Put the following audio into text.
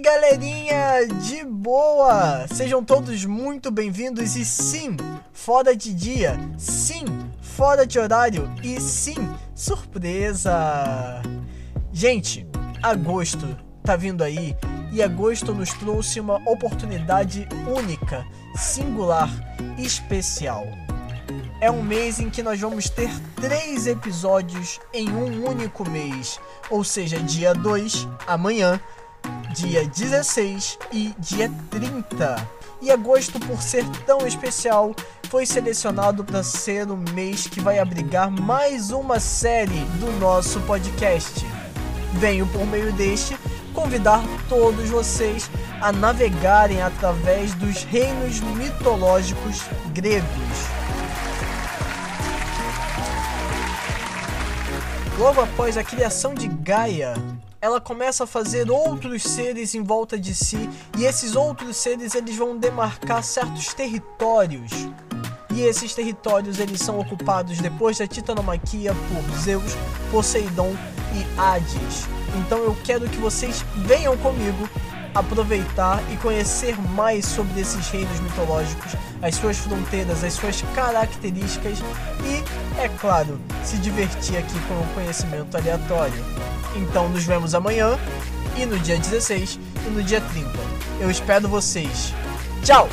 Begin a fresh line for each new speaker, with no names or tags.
galera de boa! Sejam todos muito bem-vindos e sim, fora de dia, sim, fora de horário e sim, surpresa! Gente, agosto tá vindo aí e agosto nos trouxe uma oportunidade única, singular, especial. É um mês em que nós vamos ter três episódios em um único mês, ou seja, dia 2, amanhã, dia 16 e dia 30. E agosto, por ser tão especial, foi selecionado para ser o mês que vai abrigar mais uma série do nosso podcast. Venho por meio deste convidar todos vocês a navegarem através dos reinos mitológicos gregos. Logo após a criação de Gaia, ela começa a fazer outros seres em volta de si e esses outros seres eles vão demarcar certos territórios. E esses territórios eles são ocupados depois da titanomaquia por Zeus, Poseidon e Hades. Então eu quero que vocês venham comigo aproveitar e conhecer mais sobre esses reinos mitológicos, as suas fronteiras, as suas características e, é claro, se divertir aqui com o conhecimento aleatório. Então nos vemos amanhã e no dia 16 e no dia 30. Eu espero vocês. Tchau!